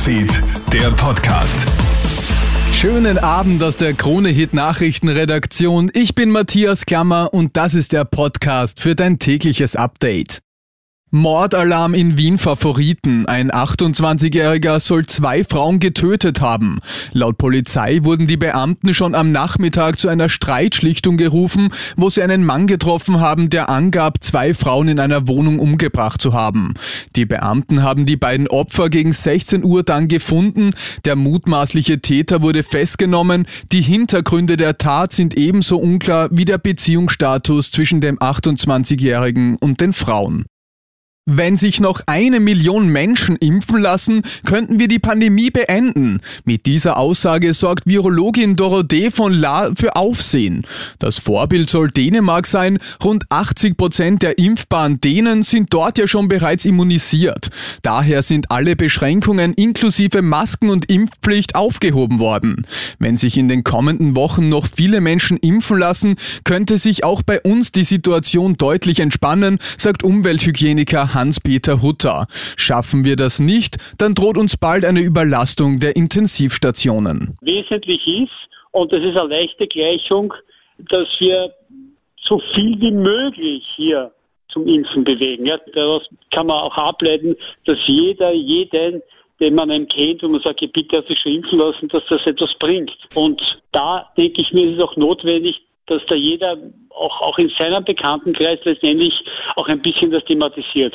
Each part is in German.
Newsfeed, der Podcast. Schönen Abend aus der Krone Hit Nachrichtenredaktion. Ich bin Matthias Klammer und das ist der Podcast für dein tägliches Update. Mordalarm in Wien Favoriten. Ein 28-Jähriger soll zwei Frauen getötet haben. Laut Polizei wurden die Beamten schon am Nachmittag zu einer Streitschlichtung gerufen, wo sie einen Mann getroffen haben, der angab, zwei Frauen in einer Wohnung umgebracht zu haben. Die Beamten haben die beiden Opfer gegen 16 Uhr dann gefunden. Der mutmaßliche Täter wurde festgenommen. Die Hintergründe der Tat sind ebenso unklar wie der Beziehungsstatus zwischen dem 28-Jährigen und den Frauen. Wenn sich noch eine Million Menschen impfen lassen, könnten wir die Pandemie beenden. Mit dieser Aussage sorgt Virologin Dorothee von La für Aufsehen. Das Vorbild soll Dänemark sein. Rund 80 Prozent der impfbaren Dänen sind dort ja schon bereits immunisiert. Daher sind alle Beschränkungen inklusive Masken und Impfpflicht aufgehoben worden. Wenn sich in den kommenden Wochen noch viele Menschen impfen lassen, könnte sich auch bei uns die Situation deutlich entspannen, sagt Umwelthygieniker Hans-Peter Hutter. Schaffen wir das nicht, dann droht uns bald eine Überlastung der Intensivstationen. Wesentlich ist, und das ist eine leichte Gleichung, dass wir so viel wie möglich hier zum Impfen bewegen. Ja, daraus kann man auch ableiten, dass jeder, jeden, den man einem kennt, und man sagt, bitte hat sich schon impfen lassen, dass das etwas bringt. Und da denke ich mir, ist es auch notwendig, dass da jeder auch, auch in seinem Bekanntenkreis letztendlich auch ein bisschen das thematisiert.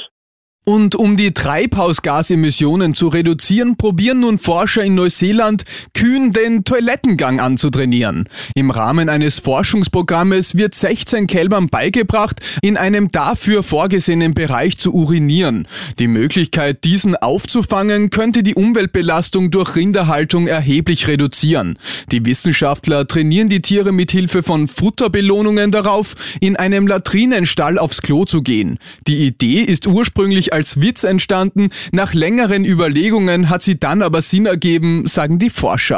Und um die Treibhausgasemissionen zu reduzieren, probieren nun Forscher in Neuseeland, Kühen den Toilettengang anzutrainieren. Im Rahmen eines Forschungsprogrammes wird 16 Kälbern beigebracht, in einem dafür vorgesehenen Bereich zu urinieren. Die Möglichkeit, diesen aufzufangen, könnte die Umweltbelastung durch Rinderhaltung erheblich reduzieren. Die Wissenschaftler trainieren die Tiere mit Hilfe von Futterbelohnungen darauf, in einem Latrinenstall aufs Klo zu gehen. Die Idee ist ursprünglich als Witz entstanden, nach längeren Überlegungen hat sie dann aber Sinn ergeben, sagen die Forscher.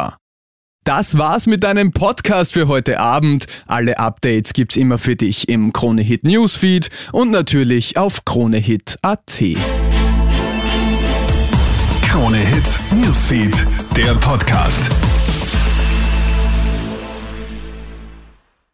Das war's mit deinem Podcast für heute Abend. Alle Updates gibt's immer für dich im Kronehit Newsfeed und natürlich auf kronehit.at. Kronehit Newsfeed, der Podcast.